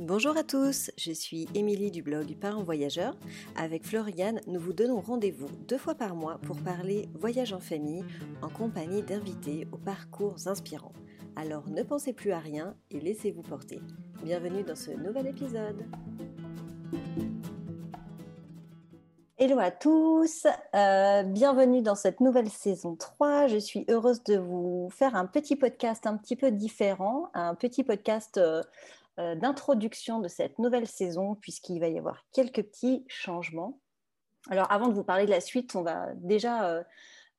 Bonjour à tous, je suis Émilie du blog Parents Voyageurs. Avec Floriane, nous vous donnons rendez-vous deux fois par mois pour parler voyage en famille en compagnie d'invités aux parcours inspirants. Alors ne pensez plus à rien et laissez-vous porter. Bienvenue dans ce nouvel épisode. Hello à tous, euh, bienvenue dans cette nouvelle saison 3. Je suis heureuse de vous faire un petit podcast un petit peu différent, un petit podcast... Euh, d'introduction de cette nouvelle saison, puisqu'il va y avoir quelques petits changements. Alors, avant de vous parler de la suite, on va déjà euh,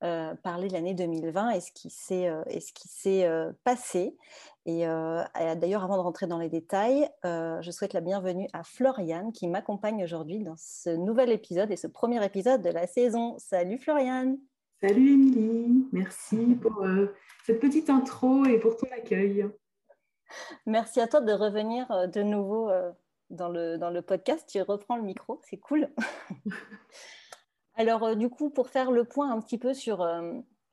euh, parler de l'année 2020 et ce qui s'est passé. Et d'ailleurs, avant de rentrer dans les détails, je souhaite la bienvenue à Floriane qui m'accompagne aujourd'hui dans ce nouvel épisode et ce premier épisode de la saison. Salut Floriane Salut Émilie, merci pour cette petite intro et pour ton accueil. Merci à toi de revenir euh, de nouveau euh, dans le, dans le podcast. Tu reprends le micro, c'est cool. Alors, euh, du coup, pour faire le point un petit peu sur,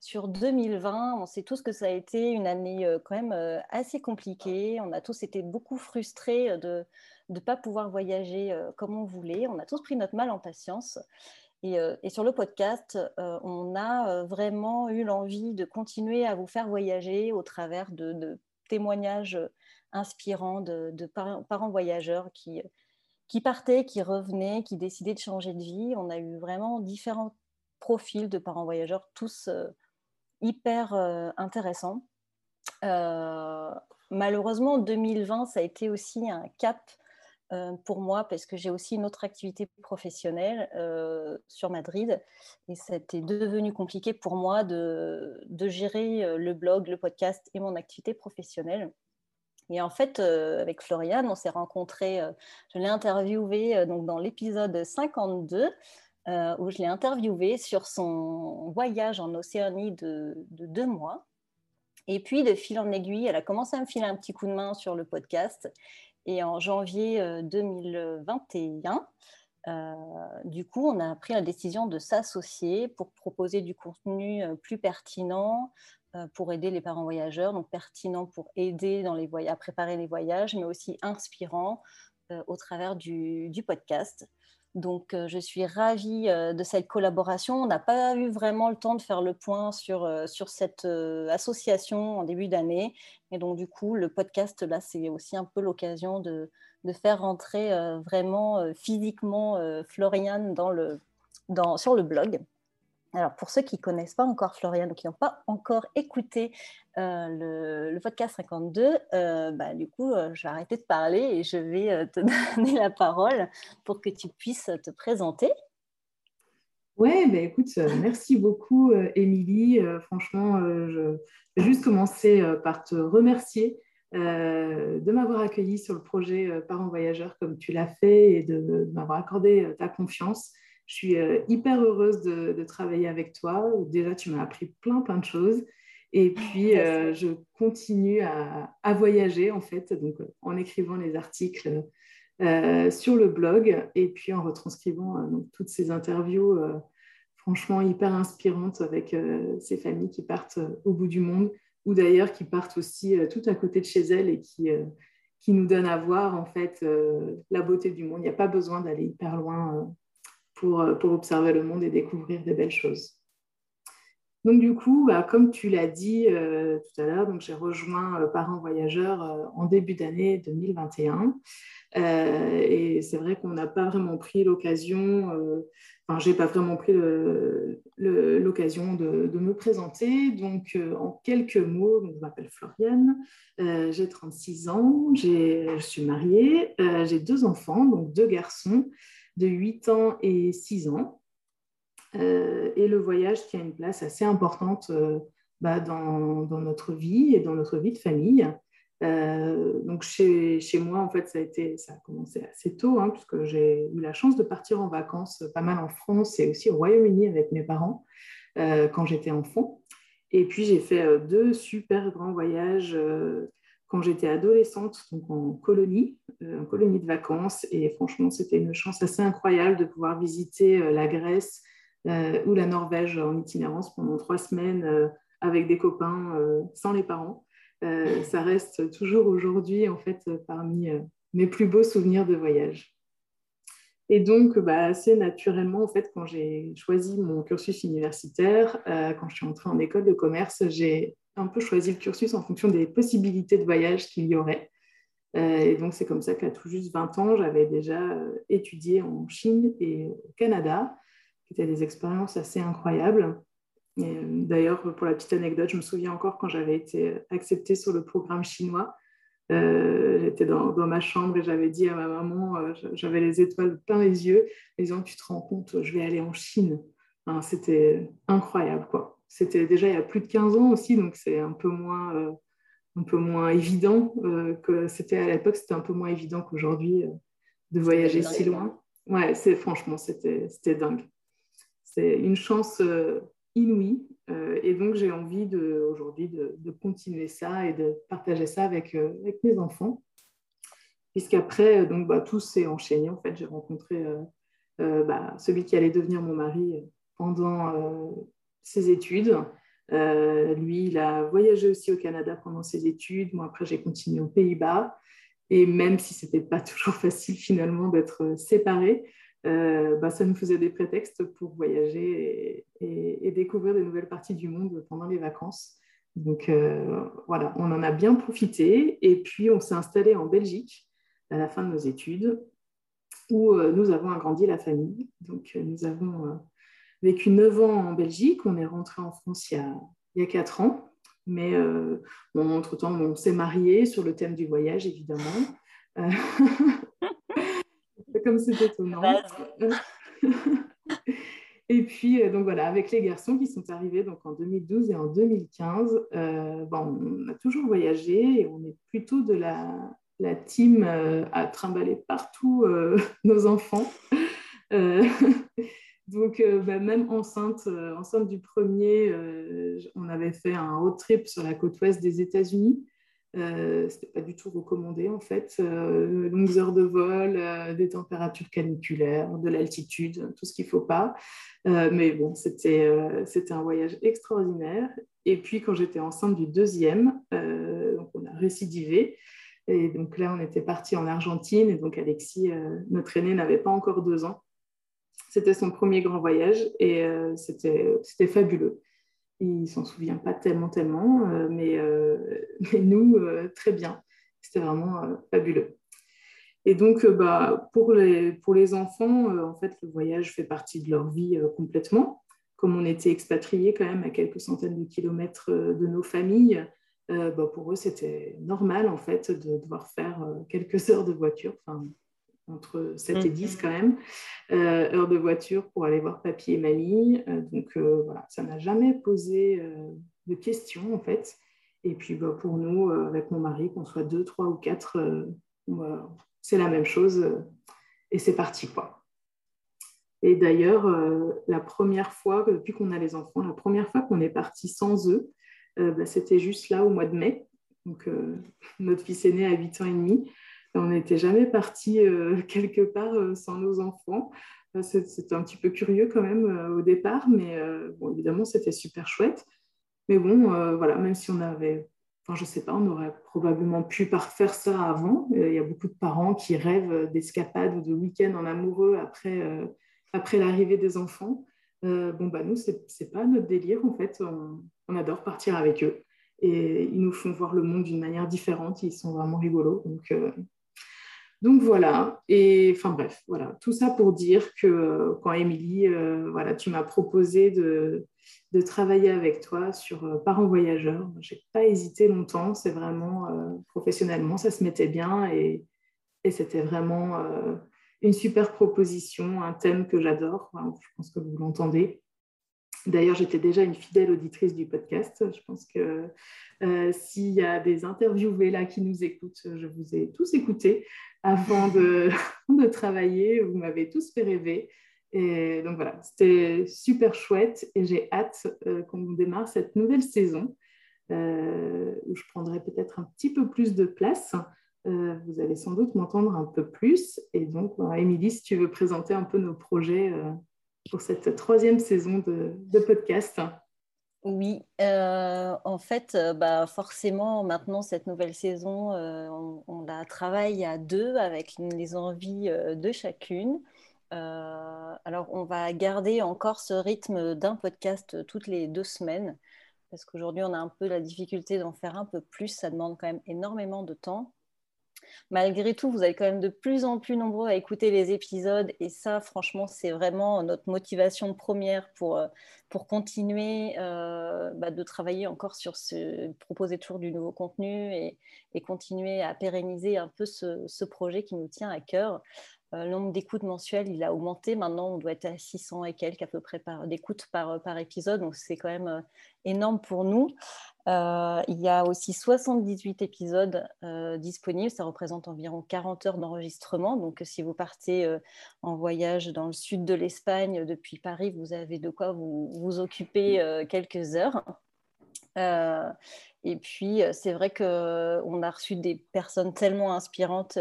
sur 2020, on sait tous que ça a été une année quand même assez compliquée. On a tous été beaucoup frustrés de ne pas pouvoir voyager comme on voulait. On a tous pris notre mal en patience. Et, et sur le podcast, on a vraiment eu l'envie de continuer à vous faire voyager au travers de, de témoignages euh, inspirants de, parents voyageurs qui, qui partaient, qui revenaient, qui décidaient de changer de vie. On a eu vraiment différents profils de parents voyageurs, tous euh, hyper euh, intéressants. malheureusement, 2020, ça a été aussi un cap pour moi parce que j'ai aussi une autre activité professionnelle sur Madrid et c'était devenu compliqué pour moi de, gérer le blog, le podcast et mon activité professionnelle. Et en fait, avec Floriane, on s'est rencontrés, je l'ai interviewé donc dans l'épisode 52 où je l'ai interviewé sur son voyage en Océanie de deux mois. Et puis, de fil en aiguille, elle a commencé à me filer un petit coup de main sur le podcast. Et en janvier 2021, euh, euh, du coup, on a pris la décision de s'associer pour proposer du contenu euh, plus pertinent pour aider les parents voyageurs, donc pertinent pour aider dans les à préparer les voyages, mais aussi inspirant au travers du podcast. Donc, je suis ravie de cette collaboration. On n'a pas eu vraiment le temps de faire le point sur, sur cette association en début d'année. Et donc, du coup, le podcast, là, c'est aussi un peu l'occasion de, de, faire rentrer vraiment physiquement Floriane dans le, dans, sur le blog. Alors, pour ceux qui ne connaissent pas encore Florian ou qui n'ont pas encore écouté euh, le, podcast 52, euh, bah, du coup, euh, je vais arrêter de parler et je vais te donner la parole pour que tu puisses te présenter. Ouais, bah, écoute, merci beaucoup, Émilie. franchement, je vais juste commencer par te remercier de m'avoir accueilli sur le projet Parents Voyageurs comme tu l'as fait et de m'avoir accordé ta confiance. Je suis euh, hyper heureuse de, travailler avec toi. Déjà, tu m'as appris plein, plein de choses. Et puis, euh, je continue à, voyager, en fait, donc euh, en écrivant les articles sur le blog et puis en retranscrivant toutes ces interviews, franchement, hyper inspirantes avec ces familles qui partent au bout du monde ou d'ailleurs qui partent aussi tout à côté de chez elles et qui, nous donnent à voir, en fait, la beauté du monde. Il n'y a pas besoin d'aller hyper loin euh, pour, observer le monde et découvrir des belles choses. Donc du coup, bah, comme tu l'as dit euh, tout à l'heure, j'ai rejoint euh, Parents Voyageurs en début d'année 2021. et c'est vrai qu'on n'a pas vraiment pris l'occasion, enfin j'ai pas vraiment pris l'occasion de, de, me présenter. Donc en quelques mots, je m'appelle Floriane, j'ai 36 ans, je suis mariée, j'ai deux enfants, donc deux garçons de 8 ans et 6 ans. Euh, et le voyage qui a une place assez importante euh, bah, dans, notre vie et dans notre vie de famille. Euh, donc chez, chez, moi, en fait, ça a, commencé assez tôt, hein, puisque j'ai eu la chance de partir en vacances pas mal en France et aussi au Royaume-Uni avec mes parents quand j'étais enfant. Et puis j'ai fait deux super grands voyages quand j'étais adolescente, donc en colonie, en colonie de vacances. Et franchement, c'était une chance assez incroyable de pouvoir visiter la Grèce ou la Norvège en itinérance pendant trois semaines avec des copains sans les parents. ça reste toujours aujourd'hui, en fait, parmi mes plus beaux souvenirs de voyage. Et donc, bah, assez naturellement, en fait, quand j'ai choisi mon cursus universitaire, euh, quand je suis entrée en école de commerce, j'ai un peu choisi le cursus en fonction des possibilités de voyage qu'il y aurait. Euh, et donc, c'est comme ça qu'à tout juste 20 ans, j'avais déjà euh, étudié en Chine et au Canada, étaient des expériences assez incroyables. D'ailleurs, pour la petite anecdote, je me souviens encore quand j'avais été acceptée sur le programme chinois, euh, j'étais dans, ma chambre et j'avais dit à ma maman, euh, j'avais les étoiles plein les yeux, en disant Tu te rends compte, je vais aller en Chine. c'était incroyable, quoi. C'était déjà il y a plus de 15 ans aussi, donc c'est un peu moins, euh, un peu moins évident que c'était à l'époque, c'était un peu moins évident qu'aujourd'hui de voyager si loin. Ouais, c'est franchement, c'était dingue. C'est une chance inouïe euh, et donc, j'ai envie aujourd'hui de, continuer ça et de partager ça avec, euh, mes enfants. Puisqu'après, euh, bah, tout s'est enchaîné. En fait, j'ai rencontré bah, celui qui allait devenir mon mari pendant ses études. lui, il a voyagé aussi au Canada pendant ses études. Moi, après, j'ai continué aux Pays-Bas. Et même si ce n'était pas toujours facile finalement d'être séparés, euh, bah, ça nous faisait des prétextes pour voyager et, découvrir de nouvelles parties du monde pendant les vacances. Donc euh, voilà, on en a bien profité et puis on s'est installé en Belgique à la fin de nos études où euh, nous avons agrandi la famille. Donc nous avons vécu 9 ans en Belgique, on est rentré en France il y a, il y a 4 ans. Mais entre-temps, on s'est marié sur le thème du voyage, évidemment. comme c'est étonnant. et puis, euh, donc voilà, avec les garçons qui sont arrivés donc en 2012 et en 2015, euh, bon, on a toujours voyagé et on est plutôt de la, la team euh, à trimballer partout nos enfants. donc, bah, même enceinte, enceinte du premier, on avait fait un road trip sur la côte ouest des États-Unis. Euh, ce n'était pas du tout recommandé en fait. Euh, longues heures de vol, euh, des températures caniculaires, de l'altitude, tout ce qu'il faut pas. mais bon, c'était un voyage extraordinaire. Et puis quand j'étais enceinte du deuxième, donc on a récidivé. Et donc là, on était parti en Argentine. Et donc Alexis, notre aîné, n'avait pas encore deux ans. C'était son premier grand voyage et c'était fabuleux. Il s'en souvient pas tellement, tellement, euh, mais, euh, mais, nous, euh, très bien. C'était vraiment fabuleux. Et donc, bah, pour, les, pour les enfants, en fait, le voyage fait partie de leur vie complètement. Comme on était expatriés quand même à quelques centaines de kilomètres de nos familles, bah, pour eux, c'était normal en fait de devoir faire quelques heures de voiture, entre 7 et 10 mm. quand même, euh, heures de voiture pour aller voir papy et mamie. Euh, donc euh, voilà, ça n'a jamais posé de questions en fait. Et puis bah, pour nous, avec mon mari, qu'on soit deux, trois ou quatre, c'est la même chose et c'est parti quoi. Et d'ailleurs, la première fois, depuis qu'on a les enfants, la première fois qu'on est parti sans eux, bah, c'était juste là au mois de mai. Donc notre fils aîné a 8 ans et demi. On n'était jamais parti euh, quelque part euh, sans nos enfants. C'était un petit peu curieux quand même euh, au départ, mais bon, évidemment, c'était super chouette. Mais bon, voilà, même si on avait, enfin, je sais pas, on aurait probablement pu faire ça avant. Il y a beaucoup de parents qui rêvent d'escapades ou de week-ends en amoureux après, après l'arrivée des enfants. bon, bah, nous, c'est pas notre délire, en fait. On, adore partir avec eux. Et ils nous font voir le monde d'une manière différente. Ils sont vraiment rigolos. Donc, donc voilà, et enfin bref, voilà, tout ça pour dire que euh, quand Émilie, euh, voilà, tu m'as proposé de, travailler avec toi sur euh, Parents voyageurs, je n'ai pas hésité longtemps, c'est vraiment professionnellement, ça se mettait bien et, c'était vraiment une super proposition, un thème que j'adore, je pense que vous l'entendez. D'ailleurs, j'étais déjà une fidèle auditrice du podcast. Je pense que s'il y a des interviewés là qui nous écoutent, je vous ai tous écoutés avant de, travailler. Vous m'avez tous fait rêver. Et donc voilà, c'était super chouette et j'ai hâte euh, qu'on démarre cette nouvelle saison euh, où je prendrai peut-être un petit peu plus de place. Euh, vous allez sans doute m'entendre un peu plus. Et donc, Émilie, si tu veux présenter un peu nos projets pour cette troisième saison de, podcast. Oui, en fait, bah, forcément, maintenant, cette nouvelle saison, on, la travaille à deux avec les envies de chacune. alors, on va garder encore ce rythme d'un podcast toutes les deux semaines, parce qu'aujourd'hui, on a un peu la difficulté d'en faire un peu plus. Ça demande quand même énormément de temps malgré tout, vous êtes quand même de plus en plus nombreux à écouter les épisodes. Et ça, franchement, c'est vraiment notre motivation première pour, euh, continuer euh, bah, de travailler encore sur ce, proposer toujours du nouveau contenu et, continuer à pérenniser un peu ce, projet qui nous tient à cœur. Euh, le nombre d'écoutes mensuelles, il a augmenté. Maintenant, on doit être à 600 et quelques à peu près d'écoutes par, par épisode. Donc, c'est quand même énorme pour nous. Euh, il y a aussi 78 épisodes euh, disponibles. Ça représente environ 40 heures d'enregistrement. Donc, si vous partez euh, en voyage dans le sud de l'Espagne depuis Paris, vous avez de quoi vous occuper quelques heures. et puis, c'est vrai qu'on a reçu des personnes tellement inspirantes,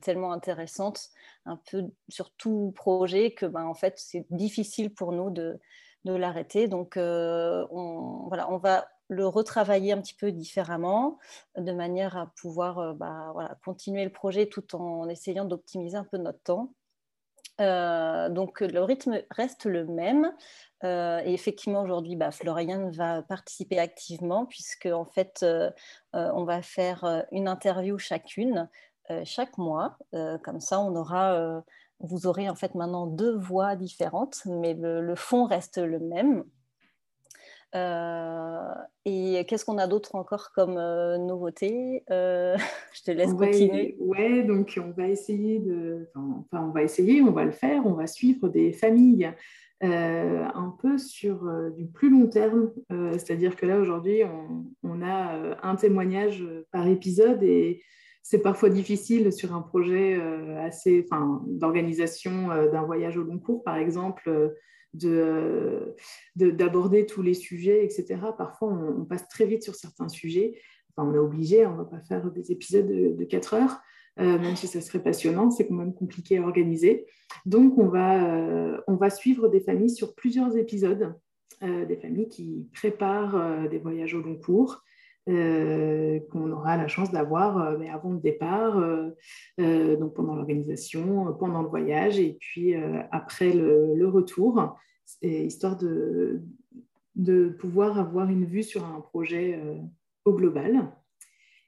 tellement intéressantes, un peu sur tout projet, que ben, en fait, c'est difficile pour nous de, l'arrêter. Donc, on, voilà, on va le retravailler un petit peu différemment, de manière à pouvoir euh, voilà, continuer le projet tout en essayant d'optimiser un peu notre temps. Euh, donc le rythme reste le même. Euh, et effectivement, aujourd'hui, bah, Floriane va participer activement puisque en fait, on va faire une interview chacune chaque mois. comme ça, on aura, vous aurez en fait maintenant deux voix différentes, mais le fond reste le même. Euh, et qu'est-ce qu'on a d'autre encore comme euh, nouveauté? Euh, Je te laisse continuer. Ouais, donc on va essayer de, enfin, on va essayer, on va le faire, on va suivre des familles un peu sur du plus long terme. C'est-à-dire que là aujourd'hui, on, on, a un témoignage par épisode et c'est parfois difficile sur un projet assez, enfin, d'organisation d'un voyage au long cours, par exemple d'aborder tous les sujets, etc. Parfois, on, passe très vite sur certains sujets. Enfin, on est obligé, on ne va pas faire des épisodes de, 4 heures, euh, même si ça serait passionnant, c'est quand même compliqué à organiser. Donc, on va, euh, on va suivre des familles sur plusieurs épisodes, euh, des familles qui préparent des voyages au long cours, euh, qu'on aura la chance d'avoir euh, avant le départ, euh, donc pendant l'organisation, pendant le voyage et puis après le, retour, histoire de pouvoir avoir une vue sur un projet au global.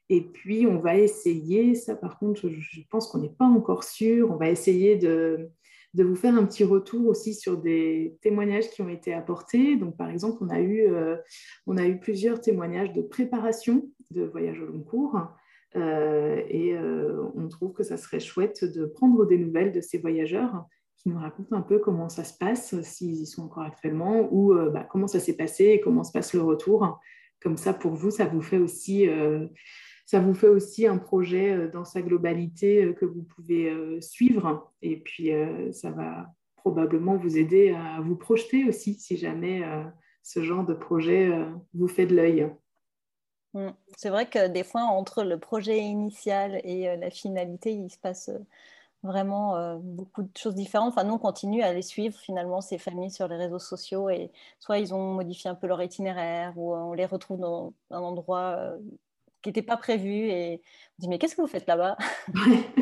Et puis, on va essayer, ça par contre, je pense qu'on n'est pas encore sûr, on va essayer de, de vous faire un petit retour aussi sur des témoignages qui ont été apportés. Donc, par exemple, on a eu, euh, on a eu plusieurs témoignages de préparation de voyage au long cours. Euh, et euh, on trouve que ça serait chouette de prendre des nouvelles de ces voyageurs qui nous racontent un peu comment ça se passe, s'ils y sont encore actuellement, ou bah, comment ça s'est passé et comment se passe le retour. Comme ça, pour vous, ça vous fait aussi ça vous fait aussi un projet euh, dans sa globalité euh, que vous pouvez euh, suivre. Et puis, ça va probablement vous aider à vous projeter aussi si jamais ce genre de projet vous fait de l'œil. Mm. C'est vrai que des fois, entre le projet initial et la finalité, il se passe vraiment beaucoup de choses différentes. Enfin, nous, on continue à les suivre finalement, ces familles sur les réseaux sociaux et soit ils ont modifié un peu leur itinéraire ou on les retrouve dans un endroit qui n'était pas prévu. Et on dit, mais qu'est-ce que vous faites là-bas?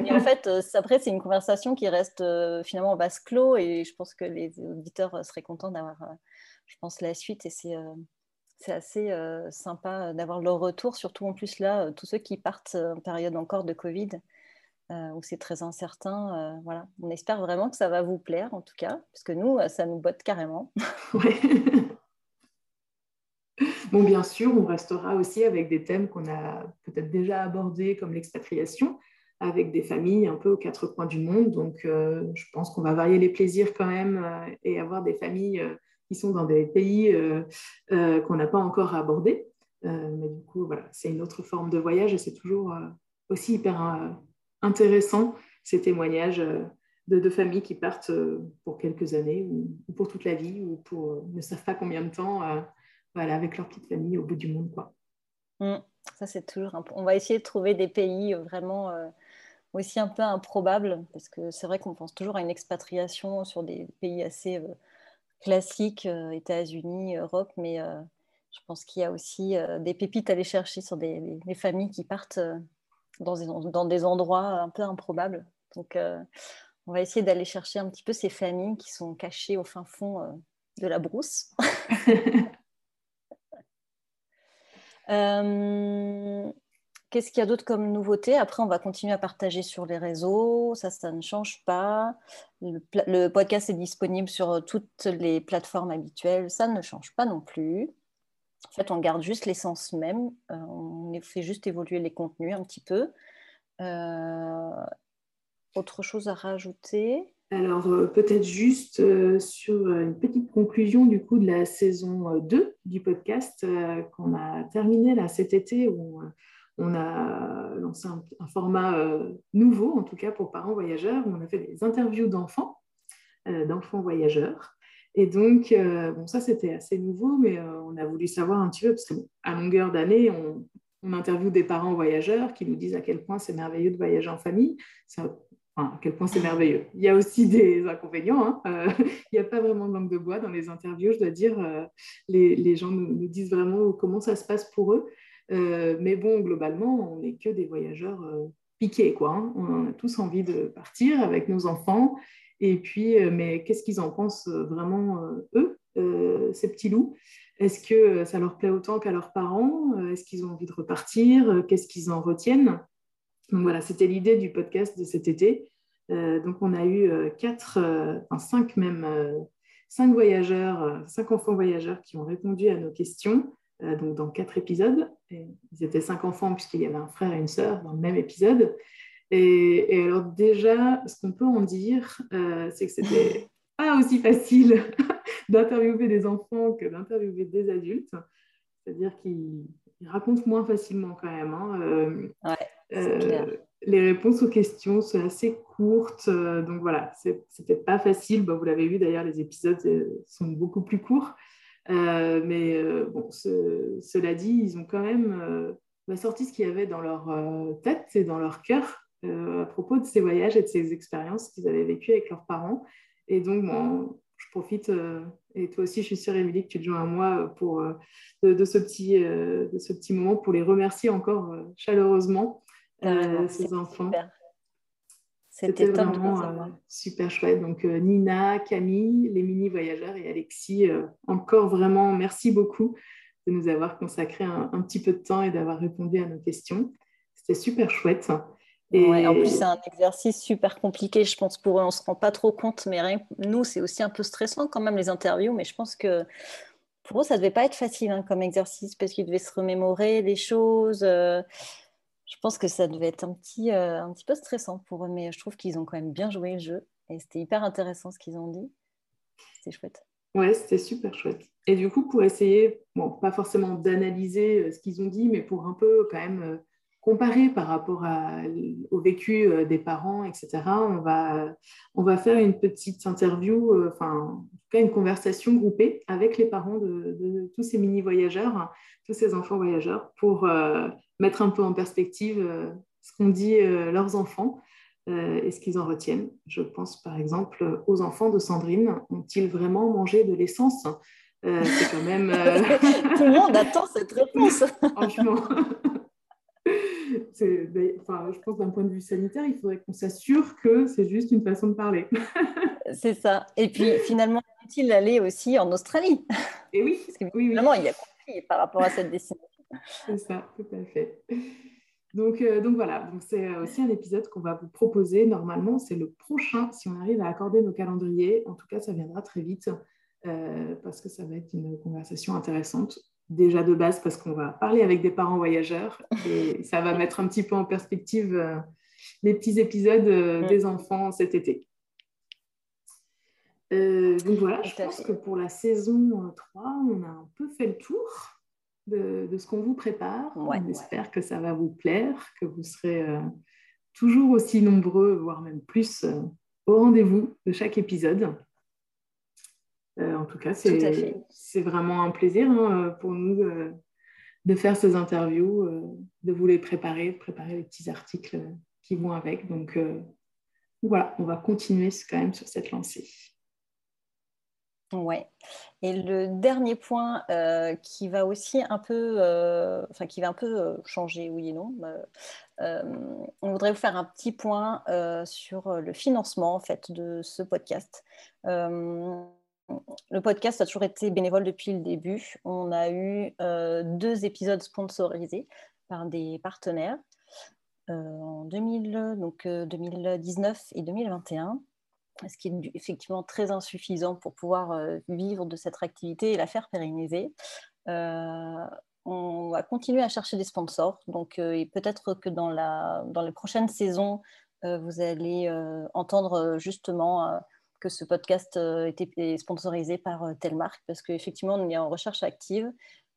Et en fait, euh, après, c'est une conversation qui reste euh, finalement en basse clos. Et je pense que les auditeurs euh, seraient contents d'avoir, je pense, la suite. Et c'est c'est assez sympa d'avoir leur retour, surtout en plus là, tous ceux qui partent en période encore de Covid, où c'est très incertain. voilà. On espère vraiment que ça va vous plaire, en tout cas, parce que nous, ça nous botte carrément. Bon, bien sûr, on restera aussi avec des thèmes qu'on a peut-être déjà abordés, comme l'expatriation, avec des familles un peu aux quatre coins du monde. Donc, euh, je pense qu'on va varier les plaisirs quand même euh, et avoir des familles euh, qui sont dans des pays qu'on n'a pas encore abordés. mais du coup, voilà, c'est une autre forme de voyage et c'est toujours aussi hyper intéressant ces témoignages de, familles qui partent pour quelques années ou, pour toute la vie ou pour ne savent pas combien de temps voilà, avec leur petite famille au bout du monde. Quoi. Mm. ça, c'est toujours On va essayer de trouver des pays euh, vraiment euh, aussi un peu improbables, parce que c'est vrai qu'on pense toujours à une expatriation sur des pays assez euh, classiques, États-Unis, Europe, mais je pense qu'il y a aussi des pépites à aller chercher sur des, familles qui partent dans des, dans des, endroits un peu improbables. Donc, on va essayer d'aller chercher un petit peu ces familles qui sont cachées au fin fond de la brousse. Qu'est-ce qu'il y a d'autre comme nouveauté? Après, on va continuer à partager sur les réseaux. Ça, ça ne change pas. Le, podcast est disponible sur toutes les plateformes habituelles. Ça ne change pas non plus. En fait, on garde juste l'essence même. Euh, on fait juste évoluer les contenus un petit peu. Euh, autre chose à rajouter? Alors, euh, peut-être juste sur une petite conclusion du coup de la saison 2 du podcast qu'on a terminé là cet été où on a lancé un, format euh, nouveau, en tout cas pour parents voyageurs, où on a fait des interviews d'enfants, euh, d'enfants voyageurs. Et donc, euh, bon, ça, c'était assez nouveau, mais on a voulu savoir un petit peu, parce qu'à longueur d'année, on, on interviewe des parents voyageurs qui nous disent à quel point c'est merveilleux de voyager en famille. À quel point c'est merveilleux. Il y a aussi des inconvénients. Hein. il n'y a pas vraiment de langue de bois dans les interviews, je dois dire. les, gens nous, disent vraiment comment ça se passe pour eux. Euh, mais bon, globalement, on n'est que des voyageurs euh, piqués, quoi. Hein. On a tous envie de partir avec nos enfants. Et puis, euh, mais qu'est-ce qu'ils en pensent vraiment, eux, ces petits loups? Est-ce que ça leur plaît autant qu'à leurs parents? Est-ce qu'ils ont envie de repartir? Qu'est-ce qu'ils en retiennent? Voilà, c'était l'idée du podcast de cet été. Donc on a eu quatre, enfin cinq même, cinq voyageurs, cinq enfants voyageurs qui ont répondu à nos questions. Euh, donc dans quatre épisodes. ils étaient cinq enfants puisqu'il y avait un frère et une sœur dans le même épisode. Et, alors déjà, ce qu'on peut en dire, euh, c'est que c'était pas aussi facile d'interviewer des enfants que d'interviewer des adultes. C'est-à-dire qu'ils racontent moins facilement quand même. Hein. Euh, les réponses aux questions sont assez courtes. donc voilà, c'était pas facile. vous l'avez vu d'ailleurs, les épisodes sont beaucoup plus courts. Euh, mais euh, bon, cela dit, ils ont quand même euh, bah, sorti ce qu'il y avait dans leur tête et dans leur cœur à propos de ces voyages et de ces expériences qu'ils avaient vécues avec leurs parents. Et donc, je profite, et toi aussi, je suis sûre, Émilie, que tu te joins à moi pour, de, ce petit, de ce petit moment pour les remercier encore chaleureusement, ces enfants. C'était vraiment euh, super chouette. Donc euh, Nina, Camille, les mini voyageurs et Alexis, euh, encore vraiment merci beaucoup de nous avoir consacré un, petit peu de temps et d'avoir répondu à nos questions. C'était super chouette. Et... en plus, c'est un exercice super compliqué, je pense, pour eux. On ne se rend pas trop compte, mais rien... nous, c'est aussi un peu stressant quand même, les interviews. Mais je pense que pour eux, ça ne devait pas être facile hein, comme exercice parce qu'ils devaient se remémorer des choses je pense que ça devait être un petit, euh, un petit peu stressant pour eux, mais je trouve qu'ils ont quand même bien joué le jeu et c'était hyper intéressant ce qu'ils ont dit. C'était chouette. Ouais, c'était super chouette. Et du coup, pour essayer, bon, pas forcément d'analyser euh, ce qu'ils ont dit, mais pour un peu quand même euh, comparer par rapport au vécu des parents, etc., on va, on va faire une petite interview, enfin, en tout cas une conversation groupée avec les parents de, de tous ces mini-voyageurs, tous ces enfants voyageurs, pour mettre un peu en perspective euh, ce qu'ont dit euh, leurs enfants euh, et ce qu'ils en retiennent. Je pense par exemple aux enfants de Sandrine. Ont-ils vraiment mangé de l'essence? C'est quand même. Tout le monde attend cette réponse. Franchement. Enfin, je pense d'un point de vue sanitaire, il faudrait qu'on s'assure que c'est juste une façon de parler. c'est ça. Et puis finalement, est-il aller aussi en Australie? Et oui, Parce que, finalement, il y a compris par rapport à cette destination. C'est ça, tout à fait. Donc, euh, donc voilà, donc c'est aussi un épisode qu'on va vous proposer. Normalement, c'est le prochain, si on arrive à accorder nos calendriers. En tout cas, ça viendra très vite euh, parce que ça va être une conversation intéressante. Déjà de base, parce qu'on va parler avec des parents voyageurs et ça va mettre un petit peu en perspective euh, les petits épisodes des enfants cet été. donc voilà, je pense que pour la saison 3, on a un peu fait le tour de, ce qu'on vous prépare. On espère que ça va vous plaire, que vous serez euh, toujours aussi nombreux, voire même plus, euh, au rendez-vous de chaque épisode. Euh, en tout cas, c'est vraiment un plaisir hein, pour nous de faire ces interviews, de vous les préparer, de préparer les petits articles qui vont avec. Donc voilà, on va continuer quand même sur cette lancée. Ouais. Et le dernier point euh, qui va aussi un peu, euh, enfin qui va un peu euh, changer, oui et non. on voudrait vous faire un petit point sur le financement en fait de ce podcast. Le podcast a toujours été bénévole depuis le début. On a eu deux épisodes sponsorisés par des partenaires en 2000, donc, 2019 et 2021 ce qui est effectivement très insuffisant pour pouvoir euh, vivre de cette activité et la faire pérenniser. Euh, on va continuer à chercher des sponsors. Donc, euh, et peut-être que dans les prochaines saisons, vous allez entendre justement que ce podcast était sponsorisé par telle marque, parce qu'effectivement, on est en recherche active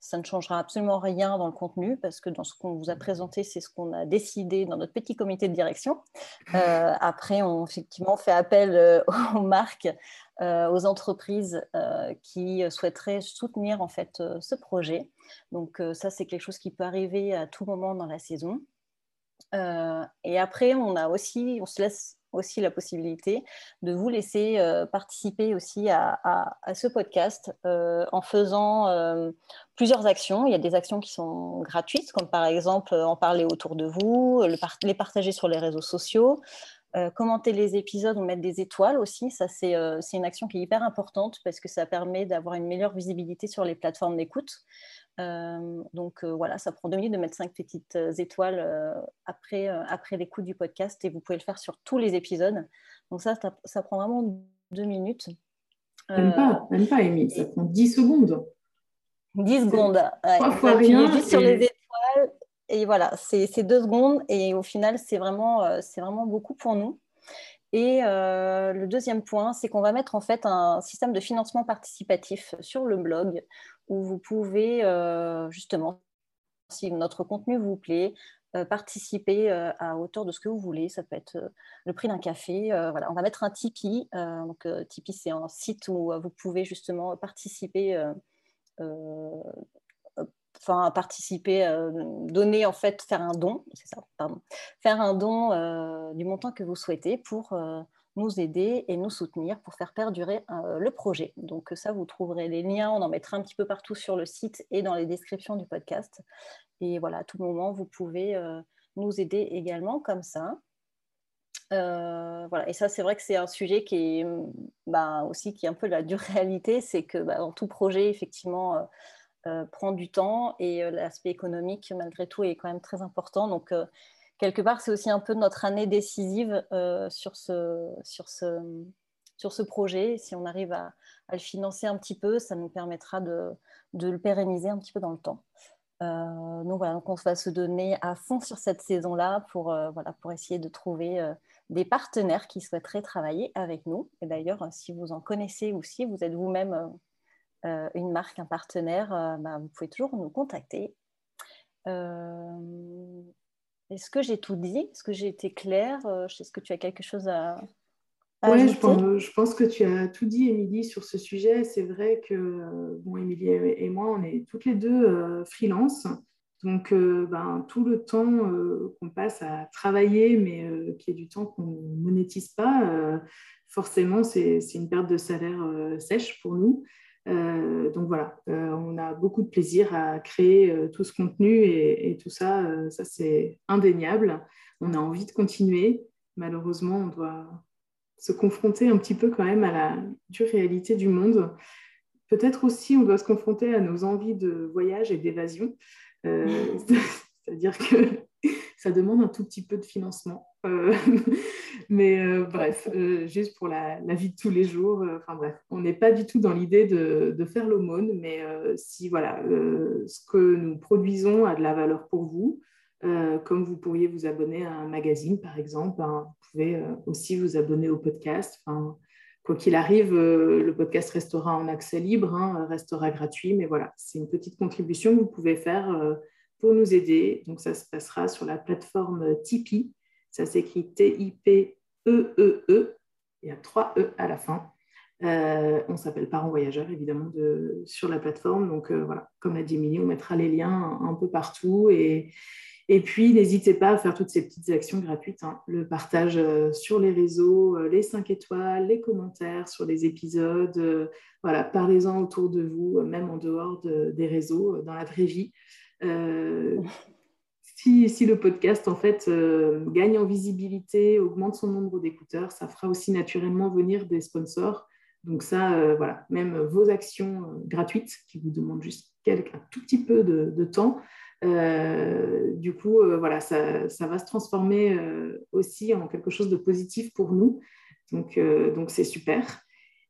ça ne changera absolument rien dans le contenu parce que dans ce qu'on vous a présenté, c'est ce qu'on a décidé dans notre petit comité de direction. Euh, après, on effectivement fait appel euh, aux marques, euh, aux entreprises qui souhaiteraient soutenir en fait ce projet. Donc ça, c'est quelque chose qui peut arriver à tout moment dans la saison. Et après, on a aussi, on se laisse aussi la possibilité de vous laisser euh, participer aussi à, ce podcast euh, en faisant euh, plusieurs actions. Il y a des actions qui sont gratuites, comme par exemple en parler autour de vous, les partager sur les réseaux sociaux. commenter les épisodes ou mettre des étoiles aussi, ça c'est une action qui est hyper importante parce que ça permet d'avoir une meilleure visibilité sur les plateformes d'écoute. Euh, donc euh, voilà, ça prend deux minutes de mettre cinq petites euh, étoiles après, après l'écoute du podcast et vous pouvez le faire sur tous les épisodes. Donc ça, ça, prend vraiment deux minutes. Même pas, même pas, Amy, ça prend dix secondes. 10 secondes. Trois fois rien. Juste sur les étoiles. Et voilà, c'est deux secondes. Et au final, c'est vraiment, c'est vraiment beaucoup pour nous. Et le deuxième point, c'est qu'on va mettre en fait un système de financement participatif sur le blog où vous pouvez euh, justement, si notre contenu vous plaît, euh, participer euh, à hauteur de ce que vous voulez. Ça peut être le prix d'un café. voilà, on va mettre un Tipeee. donc, Tipeee, c'est un site où vous pouvez justement participer enfin participer, donner en fait, faire un don, c'est ça, pardon, faire un don du montant que vous souhaitez pour nous aider et nous soutenir pour faire perdurer euh, le projet. Donc ça, vous trouverez les liens, on en mettra un petit peu partout sur le site et dans les descriptions du podcast. Et voilà, à tout moment, vous pouvez euh, nous aider également comme ça. Euh, voilà. Et ça, c'est vrai que c'est un sujet qui est bah, aussi qui est un peu la dure réalité, c'est que bah, dans tout projet, effectivement, prend du temps et l'aspect économique, malgré tout, est quand même très important. Donc, quelque part, c'est aussi un peu notre année décisive euh, sur, ce, sur, ce, sur ce projet. Si on arrive à, le financer un petit peu, ça nous permettra de, de le pérenniser un petit peu dans le temps. Euh, donc voilà, donc on va se donner à fond sur cette saison-là pour, euh, voilà, pour essayer de trouver des partenaires qui souhaiteraient travailler avec nous. Et d'ailleurs, si vous en connaissez ou si vous êtes vous-même une marque, un partenaire, bah, vous pouvez toujours nous contacter. Est-ce que j'ai tout dit? Est-ce que j'ai été claire? Euh, Est-ce que tu as quelque chose à, Oui, je pense, que tu as tout dit, Émilie, sur ce sujet. C'est vrai que, bon, Émilie et moi, on est toutes les deux euh, freelance. Donc, euh, ben, tout le temps qu'on passe à travailler, mais qui est du temps qu'on ne monétise pas, forcément, c'est une perte de salaire sèche pour nous. Euh, donc voilà, euh, on a beaucoup de plaisir à créer euh, tout ce contenu et, tout ça, ça c'est indéniable. On a envie de continuer. Malheureusement, on doit se confronter un petit peu quand même à la dure réalité du monde. Peut-être aussi, on doit se confronter à nos envies de voyage et d'évasion. C'est-à-dire que ça demande un tout petit peu de financement. Euh, mais euh, bref, euh, juste pour la, vie de tous les jours. Enfin bref, on n'est pas du tout dans l'idée de, faire l'aumône, mais si voilà, ce que nous produisons a de la valeur pour vous, comme vous pourriez vous abonner à un magazine par exemple, hein, vous pouvez aussi vous abonner au podcast. Quoi qu'il arrive, le podcast restera en accès libre, hein, restera gratuit, mais voilà, c'est une petite contribution que vous pouvez faire pour nous aider. Donc, ça se passera sur la plateforme Tipeee. Ça s'écrit T-I-P-E-E-E. -E -E. Il y a trois E à la fin. Euh, on s'appelle Parents Voyageurs, évidemment, de, sur la plateforme. Donc, euh, voilà, comme l'a dit Émilie, on mettra les liens un, peu partout. Et, Et puis, n'hésitez pas à faire toutes ces petites actions gratuites, hein. le partage sur les réseaux, les 5 étoiles, les commentaires sur les épisodes. voilà, parlez-en autour de vous, même en dehors des réseaux, dans la vraie vie. Si, le podcast en fait gagne en visibilité, augmente son nombre d'écouteurs, ça fera aussi naturellement venir des sponsors donc ça, euh, voilà, même vos actions euh, gratuites qui vous demandent juste quelques, un tout petit peu de, temps, euh, du coup, voilà, ça, va se transformer aussi en quelque chose de positif pour nous. Donc, donc c'est super.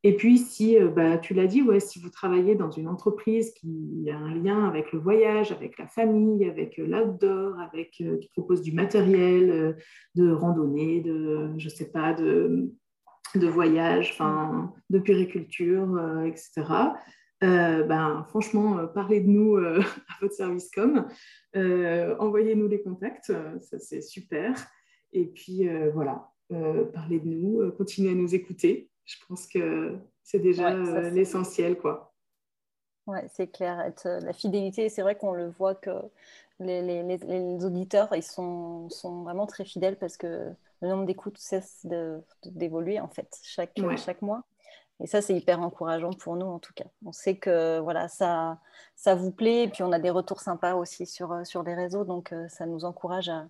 Et puis, si bah, tu l'as dit, ouais, si vous travaillez dans une entreprise qui a un lien avec le voyage, avec la famille, avec l'outdoor, avec qui propose du matériel de randonnée, de je sais pas, de de voyage, de puriculture, euh, etc. Euh, ben, franchement, euh, parlez de nous à votre service com. Envoyez-nous les contacts, ça c'est super. Et puis voilà, parlez de nous, continuez à nous écouter. Je pense que c'est déjà l'essentiel, quoi. Ouais, c'est clair. la fidélité, c'est vrai qu'on le voit que les, les, auditeurs, ils sont, sont, vraiment très fidèles parce que le nombre d'écoutes cesse d'évoluer en fait chaque, chaque mois. Et ça, c'est hyper encourageant pour nous en tout cas. On sait que voilà, ça, ça vous plaît et puis on a des retours sympas aussi sur, euh, sur les réseaux, donc euh, ça nous encourage à,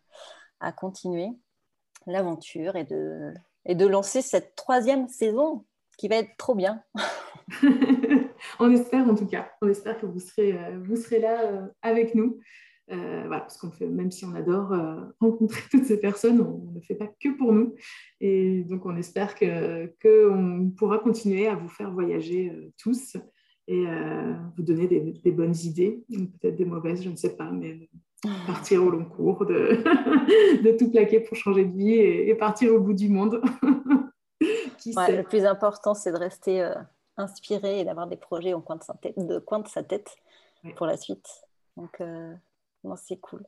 à continuer l'aventure et de, et de lancer cette troisième saison qui va être trop bien. on espère en tout cas, on espère que vous serez, euh, vous serez là avec nous. Euh, voilà, parce qu'on fait, même si on adore euh, rencontrer toutes ces personnes, on, ne fait pas que pour nous. Et donc, on espère qu'on que pourra continuer à vous faire voyager euh, tous et vous donner des, bonnes idées, peut-être des mauvaises, je ne sais pas, mais partir au long cours, de, de tout plaquer pour changer de vie et, partir au bout du monde. le plus important, c'est de rester inspiré et d'avoir des projets au coin de sa tête, de coin de sa tête pour la suite. Donc, c'est cool.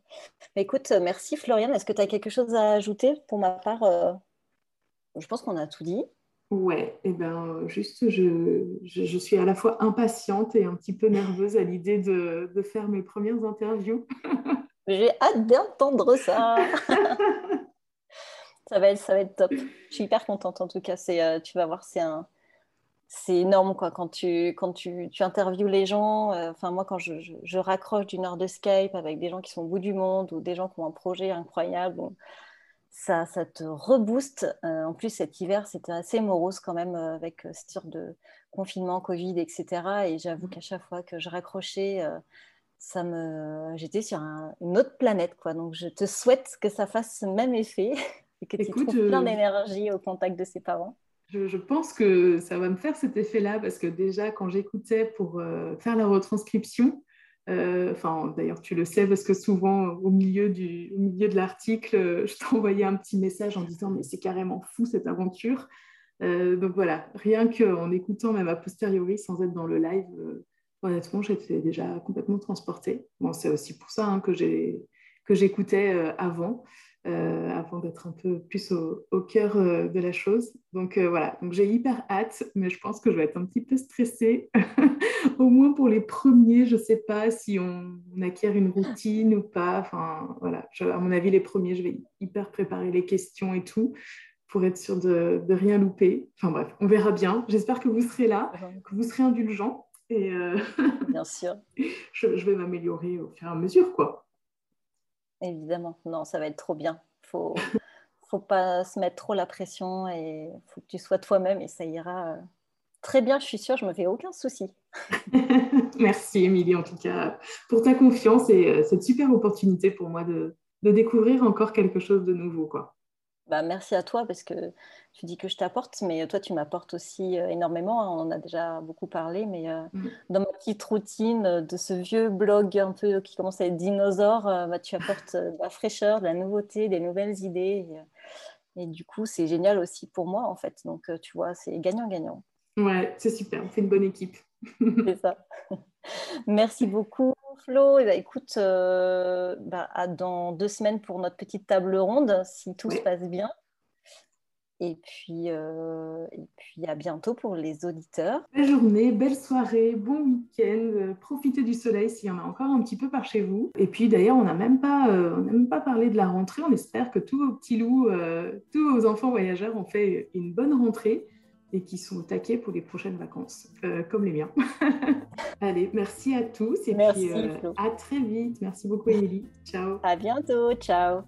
écoute, euh, merci Floriane. Est-ce que tu as quelque chose à ajouter Pour ma part, euh, je pense qu'on a tout dit. Ouais, et eh ben juste, je, je, suis à la fois impatiente et un petit peu nerveuse à l'idée de, de, faire mes premières interviews. J'ai hâte d'entendre ça. ça, va être, ça va être top. Je suis hyper contente en tout cas. C'est, euh, tu vas voir, c'est un, c'est énorme quoi quand tu quand tu, tu interviews les gens euh, enfin moi quand je, je, raccroche d'une heure de Skype avec des gens qui sont au bout du monde ou des gens qui ont un projet incroyable ça, ça te rebooste euh, en plus cet hiver c'était assez morose quand même euh, avec ce genre de confinement Covid etc et j'avoue qu'à chaque fois que je raccrochais ça me j'étais sur une autre planète quoi donc je te souhaite que ça fasse ce même effet et que tu trouves plein d'énergie au contact de ses parents je, pense que ça va me faire cet effet-là parce que déjà, quand j'écoutais pour euh, faire la retranscription, euh, enfin, d'ailleurs, tu le sais parce que souvent, au milieu, du, au milieu de l'article, euh, je t'envoyais un petit message en disant Mais c'est carrément fou cette aventure. donc voilà, rien qu'en écoutant, même a posteriori, sans être dans le live, honnêtement, j'étais déjà complètement transportée. Bon, c'est aussi pour ça hein, que j'écoutais avant. Euh, avant d'être un peu plus au, cœur euh, de la chose. Donc euh, voilà, donc j'ai hyper hâte, mais je pense que je vais être un petit peu stressée, au moins pour les premiers. Je ne sais pas si on, acquiert une routine ou pas. Enfin voilà, à mon avis, les premiers, je vais hyper préparer les questions et tout pour être sûr de, de rien louper. Enfin bref, on verra bien. J'espère que vous serez là, que vous serez indulgents. Et Bien sûr. je, je vais m'améliorer au fur et à mesure, quoi. Évidemment, non, ça va être trop bien. Faut, faut pas se mettre trop la pression et faut que tu sois toi-même et ça ira euh, très bien. Je suis sûre, je me fais aucun souci. Merci Émilie en tout cas pour ta confiance et euh, cette super opportunité pour moi de, de découvrir encore quelque chose de nouveau, quoi. Bah, merci à toi parce que tu dis que je t'apporte, mais toi, tu m'apportes aussi euh, énormément. On en a déjà beaucoup parlé, mais euh, mm. dans ma petite routine euh, de ce vieux blog un peu qui commence à être dinosaure, bah, tu apportes de la fraîcheur, de la nouveauté, des nouvelles idées. Et, du coup, c'est génial aussi pour moi, en fait. Donc, tu vois, c'est gagnant-gagnant. Ouais, c'est super. On fait une bonne équipe. c'est ça. Merci beaucoup, Flo. Et bah, écoute, bah, à dans deux semaines pour notre petite table ronde, si tout se passe bien. Et puis, euh, et puis à bientôt pour les auditeurs. Belle journée, belle soirée, bon week-end. Euh, profitez du soleil s'il y en a encore un petit peu par chez vous. Et puis d'ailleurs, on n'a même, pas, euh, même pas parlé de la rentrée. On espère que tous vos petits loups, tous vos enfants voyageurs ont fait une bonne rentrée et qui sont taqués pour les prochaines vacances, comme les miens. Allez, merci à tous et merci, puis à très vite. Merci beaucoup, Émilie. Ciao. À bientôt. Ciao.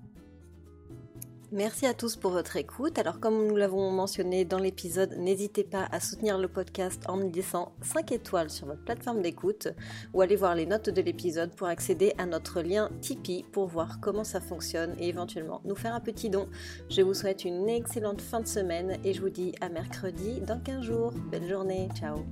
Merci à tous pour votre écoute. Alors comme nous l'avons mentionné dans l'épisode, n'hésitez pas à soutenir le podcast en me laissant 5 étoiles sur votre plateforme d'écoute ou allez voir les notes de l'épisode pour accéder à notre lien Tipeee pour voir comment ça fonctionne et éventuellement nous faire un petit don. Je vous souhaite une excellente fin de semaine et je vous dis à mercredi dans 15 jours. Belle journée, ciao